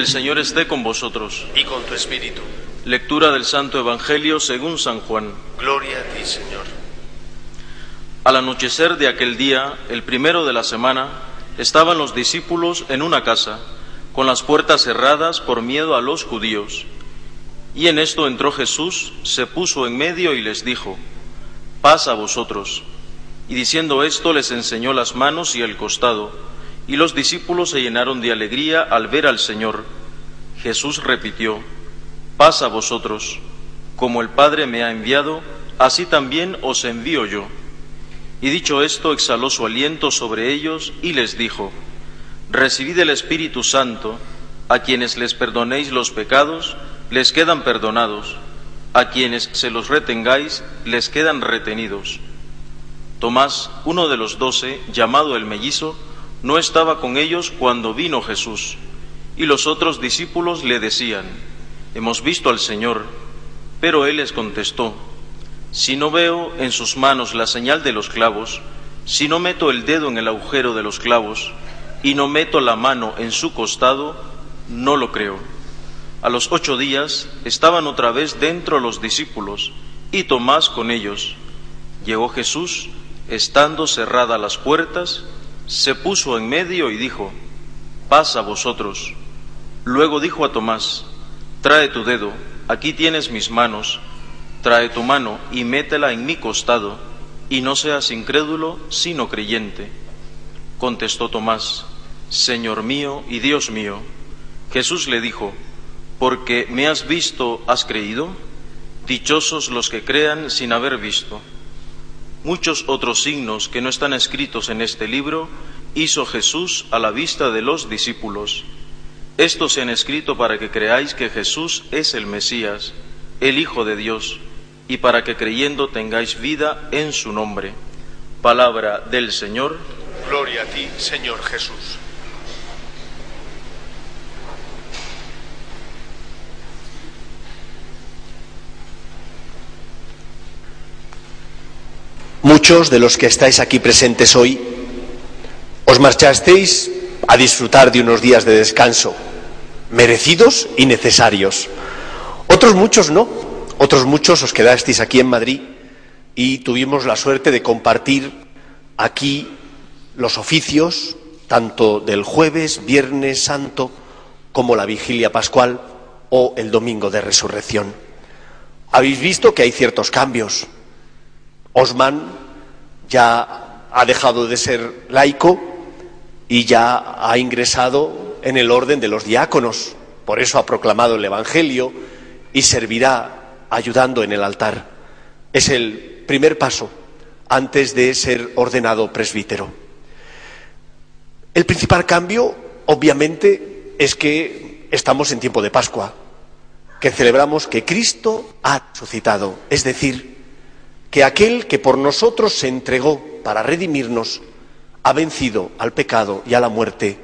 El Señor esté con vosotros. y con tu espíritu. Lectura del Santo Evangelio según San Juan. Gloria a ti, Señor. Al anochecer de aquel día, el primero de la semana, estaban los discípulos en una casa, con las puertas cerradas por miedo a los judíos. Y en esto entró Jesús, se puso en medio y les dijo, Paz a vosotros. Y diciendo esto les enseñó las manos y el costado, y los discípulos se llenaron de alegría al ver al Señor. Jesús repitió, Paz a vosotros. Como el Padre me ha enviado, así también os envío yo. Y dicho esto, exhaló su aliento sobre ellos y les dijo, Recibid el Espíritu Santo, a quienes les perdonéis los pecados, les quedan perdonados, a quienes se los retengáis, les quedan retenidos. Tomás, uno de los doce, llamado el mellizo, no estaba con ellos cuando vino Jesús, y los otros discípulos le decían, Hemos visto al Señor, pero él les contestó, Si no veo en sus manos la señal de los clavos, si no meto el dedo en el agujero de los clavos, y no meto la mano en su costado, no lo creo. A los ocho días estaban otra vez dentro los discípulos, y Tomás con ellos. Llegó Jesús, estando cerradas las puertas, se puso en medio y dijo, Paz a vosotros. Luego dijo a Tomás, Trae tu dedo, aquí tienes mis manos, trae tu mano y métela en mi costado, y no seas incrédulo, sino creyente. Contestó Tomás, Señor mío y Dios mío. Jesús le dijo, Porque me has visto, has creído. Dichosos los que crean sin haber visto. Muchos otros signos que no están escritos en este libro hizo Jesús a la vista de los discípulos. Estos se han escrito para que creáis que Jesús es el Mesías, el Hijo de Dios, y para que creyendo tengáis vida en su nombre. Palabra del Señor. Gloria a ti, Señor Jesús. Muchos de los que estáis aquí presentes hoy os marchasteis a disfrutar de unos días de descanso, merecidos y necesarios. Otros muchos no, otros muchos os quedasteis aquí en Madrid y tuvimos la suerte de compartir aquí los oficios, tanto del jueves, viernes santo, como la vigilia pascual o el domingo de resurrección. Habéis visto que hay ciertos cambios. Osman ya ha dejado de ser laico y ya ha ingresado en el orden de los diáconos. Por eso ha proclamado el Evangelio y servirá ayudando en el altar. Es el primer paso antes de ser ordenado presbítero. El principal cambio, obviamente, es que estamos en tiempo de Pascua, que celebramos que Cristo ha resucitado, es decir, que aquel que por nosotros se entregó para redimirnos ha vencido al pecado y a la muerte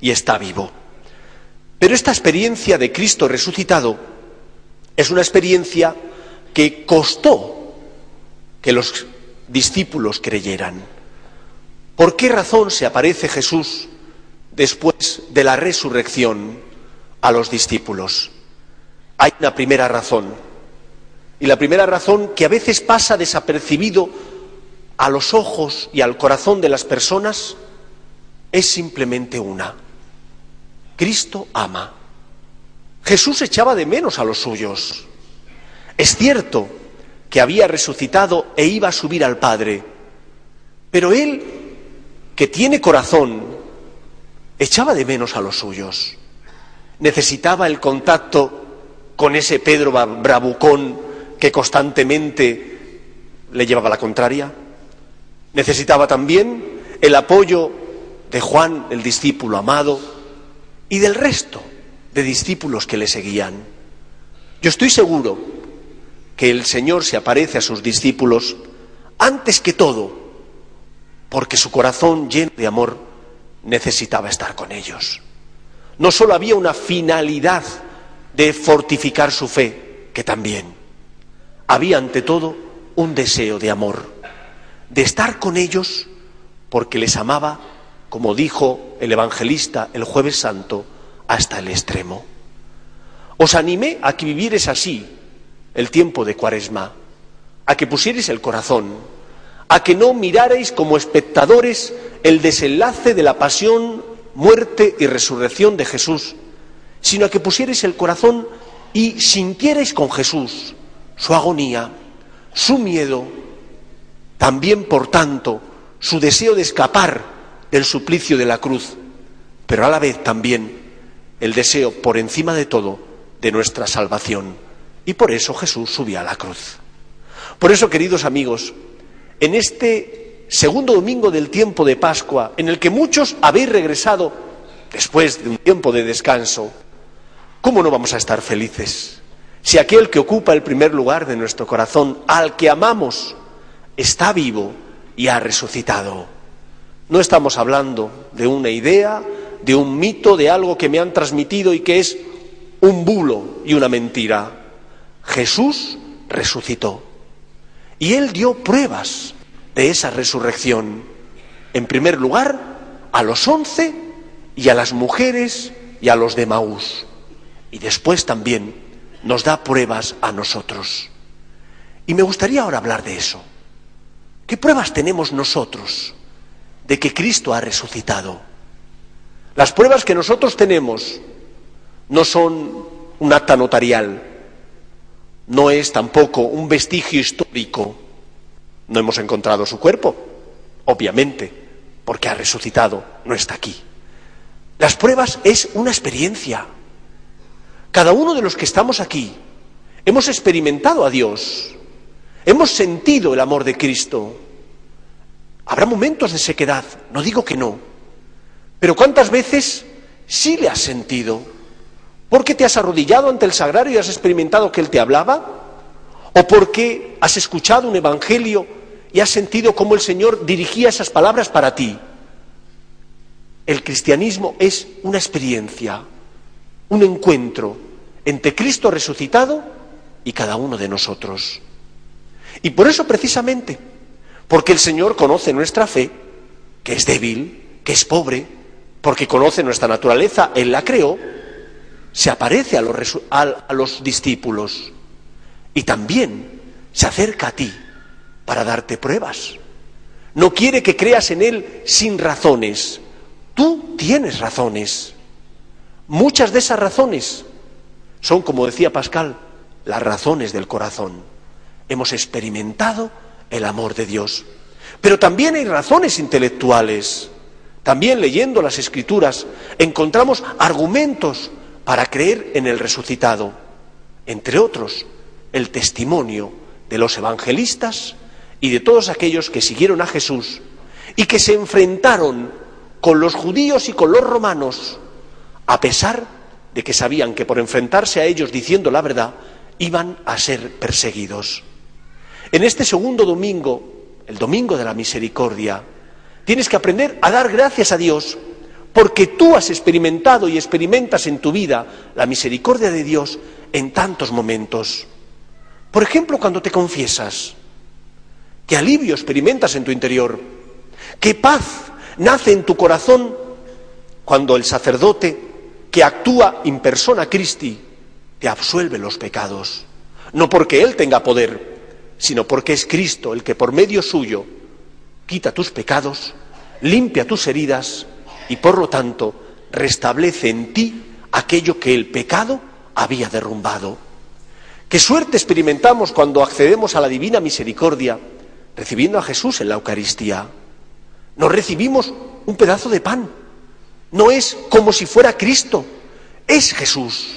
y está vivo. Pero esta experiencia de Cristo resucitado es una experiencia que costó que los discípulos creyeran. ¿Por qué razón se aparece Jesús después de la resurrección a los discípulos? Hay una primera razón. Y la primera razón que a veces pasa desapercibido a los ojos y al corazón de las personas es simplemente una. Cristo ama. Jesús echaba de menos a los suyos. Es cierto que había resucitado e iba a subir al Padre, pero él, que tiene corazón, echaba de menos a los suyos. Necesitaba el contacto con ese Pedro bravucón que constantemente le llevaba la contraria. Necesitaba también el apoyo de Juan, el discípulo amado, y del resto de discípulos que le seguían. Yo estoy seguro que el Señor se aparece a sus discípulos antes que todo, porque su corazón lleno de amor necesitaba estar con ellos. No solo había una finalidad de fortificar su fe, que también, había ante todo un deseo de amor, de estar con ellos porque les amaba, como dijo el evangelista el jueves santo, hasta el extremo. Os animé a que vivieres así el tiempo de Cuaresma, a que pusierais el corazón, a que no mirarais como espectadores el desenlace de la pasión, muerte y resurrección de Jesús, sino a que pusierais el corazón y sintierais con Jesús su agonía, su miedo, también, por tanto, su deseo de escapar del suplicio de la cruz, pero a la vez también el deseo, por encima de todo, de nuestra salvación. Y por eso Jesús subió a la cruz. Por eso, queridos amigos, en este segundo domingo del tiempo de Pascua, en el que muchos habéis regresado después de un tiempo de descanso, ¿cómo no vamos a estar felices? Si aquel que ocupa el primer lugar de nuestro corazón, al que amamos, está vivo y ha resucitado. No estamos hablando de una idea, de un mito, de algo que me han transmitido y que es un bulo y una mentira. Jesús resucitó. Y Él dio pruebas de esa resurrección. En primer lugar, a los once y a las mujeres y a los de Maús. Y después también nos da pruebas a nosotros. Y me gustaría ahora hablar de eso. ¿Qué pruebas tenemos nosotros de que Cristo ha resucitado? Las pruebas que nosotros tenemos no son un acta notarial, no es tampoco un vestigio histórico. No hemos encontrado su cuerpo, obviamente, porque ha resucitado, no está aquí. Las pruebas es una experiencia. Cada uno de los que estamos aquí hemos experimentado a Dios, hemos sentido el amor de Cristo. Habrá momentos de sequedad, no digo que no, pero ¿cuántas veces sí le has sentido? ¿Porque te has arrodillado ante el sagrario y has experimentado que Él te hablaba? ¿O porque has escuchado un evangelio y has sentido cómo el Señor dirigía esas palabras para ti? El cristianismo es una experiencia, un encuentro entre Cristo resucitado y cada uno de nosotros. Y por eso precisamente, porque el Señor conoce nuestra fe, que es débil, que es pobre, porque conoce nuestra naturaleza, Él la creó, se aparece a los, a los discípulos y también se acerca a ti para darte pruebas. No quiere que creas en Él sin razones. Tú tienes razones. Muchas de esas razones son, como decía Pascal, las razones del corazón. Hemos experimentado el amor de Dios. Pero también hay razones intelectuales. También leyendo las escrituras encontramos argumentos para creer en el resucitado. Entre otros, el testimonio de los evangelistas y de todos aquellos que siguieron a Jesús y que se enfrentaron con los judíos y con los romanos, a pesar de que sabían que por enfrentarse a ellos diciendo la verdad, iban a ser perseguidos. En este segundo domingo, el domingo de la misericordia, tienes que aprender a dar gracias a Dios porque tú has experimentado y experimentas en tu vida la misericordia de Dios en tantos momentos. Por ejemplo, cuando te confiesas, qué alivio experimentas en tu interior, qué paz nace en tu corazón cuando el sacerdote que actúa in persona Christi te absuelve los pecados, no porque Él tenga poder, sino porque es Cristo el que por medio suyo quita tus pecados, limpia tus heridas y por lo tanto restablece en ti aquello que el pecado había derrumbado. Qué suerte experimentamos cuando accedemos a la divina misericordia, recibiendo a Jesús en la Eucaristía. Nos recibimos un pedazo de pan. No es como si fuera Cristo, es Jesús.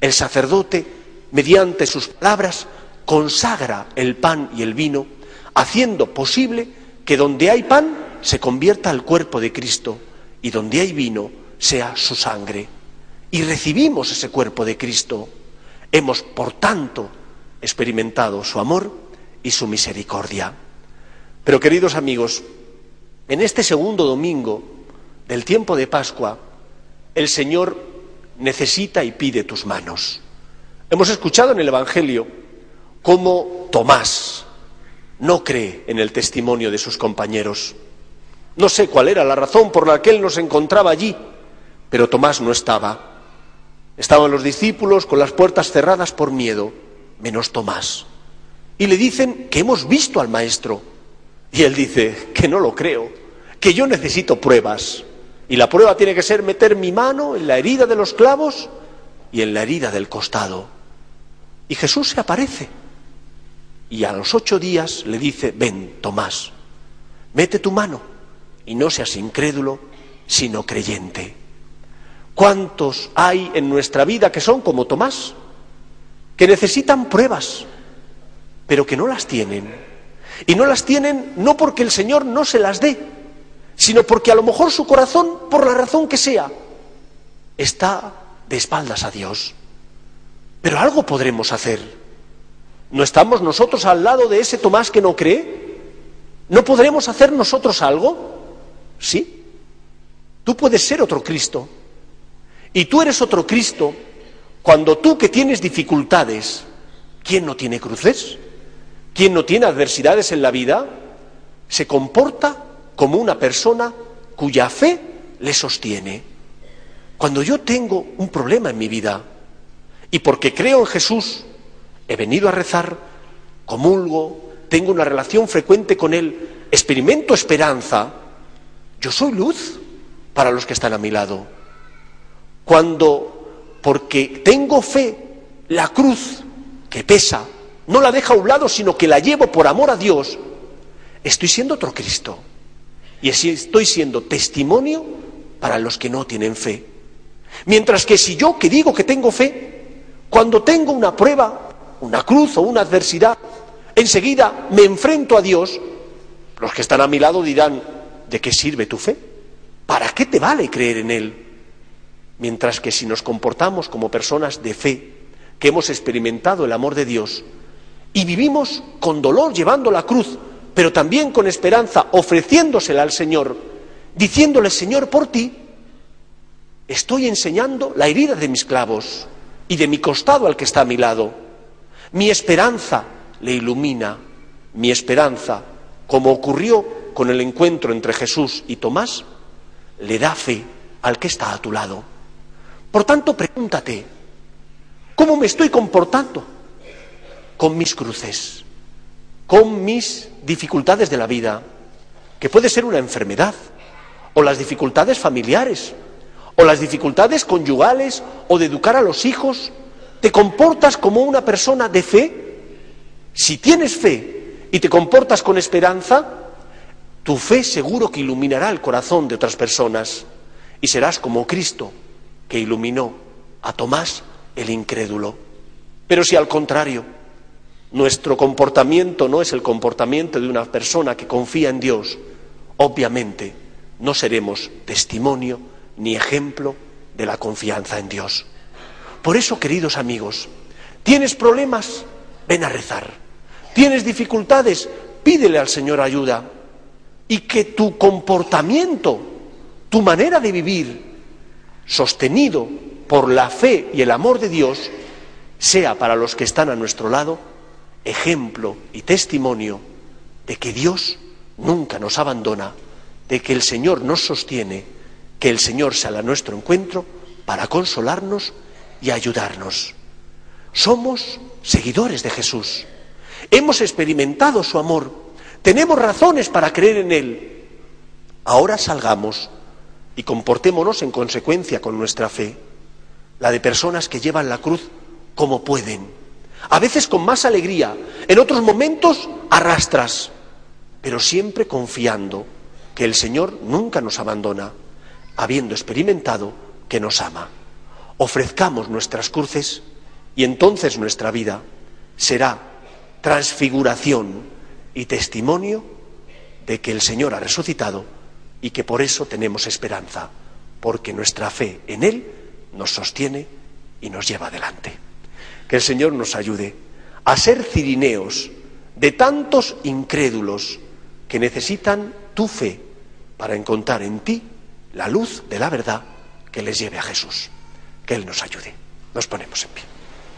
El sacerdote, mediante sus palabras, consagra el pan y el vino, haciendo posible que donde hay pan se convierta el cuerpo de Cristo y donde hay vino sea su sangre. Y recibimos ese cuerpo de Cristo. Hemos, por tanto, experimentado su amor y su misericordia. Pero, queridos amigos, en este segundo domingo del tiempo de Pascua, el Señor necesita y pide tus manos. Hemos escuchado en el Evangelio cómo Tomás no cree en el testimonio de sus compañeros. No sé cuál era la razón por la que él nos encontraba allí, Pero Tomás no estaba. Estaban los discípulos con las puertas cerradas por miedo, menos Tomás. Y le dicen que hemos visto al Maestro. Y él dice que no lo creo, que yo necesito pruebas. Y la prueba tiene que ser meter mi mano en la herida de los clavos y en la herida del costado. Y Jesús se aparece. Y a los ocho días le dice, ven, Tomás, mete tu mano y no seas incrédulo, sino creyente. ¿Cuántos hay en nuestra vida que son como Tomás? Que necesitan pruebas, pero que no las tienen. Y no las tienen no porque el Señor no se las dé, sino porque a lo mejor su corazón, por la razón que sea, está de espaldas a Dios. Pero algo podremos hacer. ¿No estamos nosotros al lado de ese Tomás que no cree? ¿No podremos hacer nosotros algo? Sí. Tú puedes ser otro Cristo. Y tú eres otro Cristo cuando tú que tienes dificultades, ¿quién no tiene cruces? ¿Quién no tiene adversidades en la vida? Se comporta como una persona cuya fe le sostiene. Cuando yo tengo un problema en mi vida y porque creo en Jesús, he venido a rezar, comulgo, tengo una relación frecuente con Él, experimento esperanza, yo soy luz para los que están a mi lado. Cuando, porque tengo fe, la cruz que pesa, no la deja a un lado, sino que la llevo por amor a Dios, estoy siendo otro Cristo. Y así estoy siendo testimonio para los que no tienen fe. Mientras que si yo que digo que tengo fe, cuando tengo una prueba, una cruz o una adversidad, enseguida me enfrento a Dios, los que están a mi lado dirán, ¿de qué sirve tu fe? ¿Para qué te vale creer en Él? Mientras que si nos comportamos como personas de fe, que hemos experimentado el amor de Dios, y vivimos con dolor llevando la cruz, pero también con esperanza ofreciéndosela al Señor, diciéndole, Señor, por ti, estoy enseñando la herida de mis clavos y de mi costado al que está a mi lado. Mi esperanza le ilumina, mi esperanza, como ocurrió con el encuentro entre Jesús y Tomás, le da fe al que está a tu lado. Por tanto, pregúntate, ¿cómo me estoy comportando con mis cruces, con mis dificultades de la vida, que puede ser una enfermedad, o las dificultades familiares, o las dificultades conyugales, o de educar a los hijos? ¿Te comportas como una persona de fe? Si tienes fe y te comportas con esperanza, tu fe seguro que iluminará el corazón de otras personas y serás como Cristo que iluminó a Tomás el incrédulo. Pero si al contrario, nuestro comportamiento no es el comportamiento de una persona que confía en Dios, obviamente no seremos testimonio ni ejemplo de la confianza en Dios. Por eso, queridos amigos, ¿tienes problemas? Ven a rezar. ¿Tienes dificultades? Pídele al Señor ayuda y que tu comportamiento, tu manera de vivir, sostenido por la fe y el amor de Dios, sea para los que están a nuestro lado ejemplo y testimonio de que Dios nunca nos abandona, de que el Señor nos sostiene, que el Señor sale a nuestro encuentro para consolarnos y ayudarnos. Somos seguidores de Jesús. Hemos experimentado su amor tenemos razones para creer en Él. Ahora salgamos y comportémonos en consecuencia con nuestra fe, la de personas que llevan la cruz como pueden, a veces con más alegría, en otros momentos arrastras, pero siempre confiando que el Señor nunca nos abandona, habiendo experimentado que nos ama. Ofrezcamos nuestras cruces y entonces nuestra vida será transfiguración y testimonio de que el Señor ha resucitado y que por eso tenemos esperanza, porque nuestra fe en Él nos sostiene y nos lleva adelante. Que el Señor nos ayude a ser cirineos de tantos incrédulos que necesitan tu fe para encontrar en ti la luz de la verdad que les lleve a Jesús. Que Él nos ayude. Nos ponemos en pie.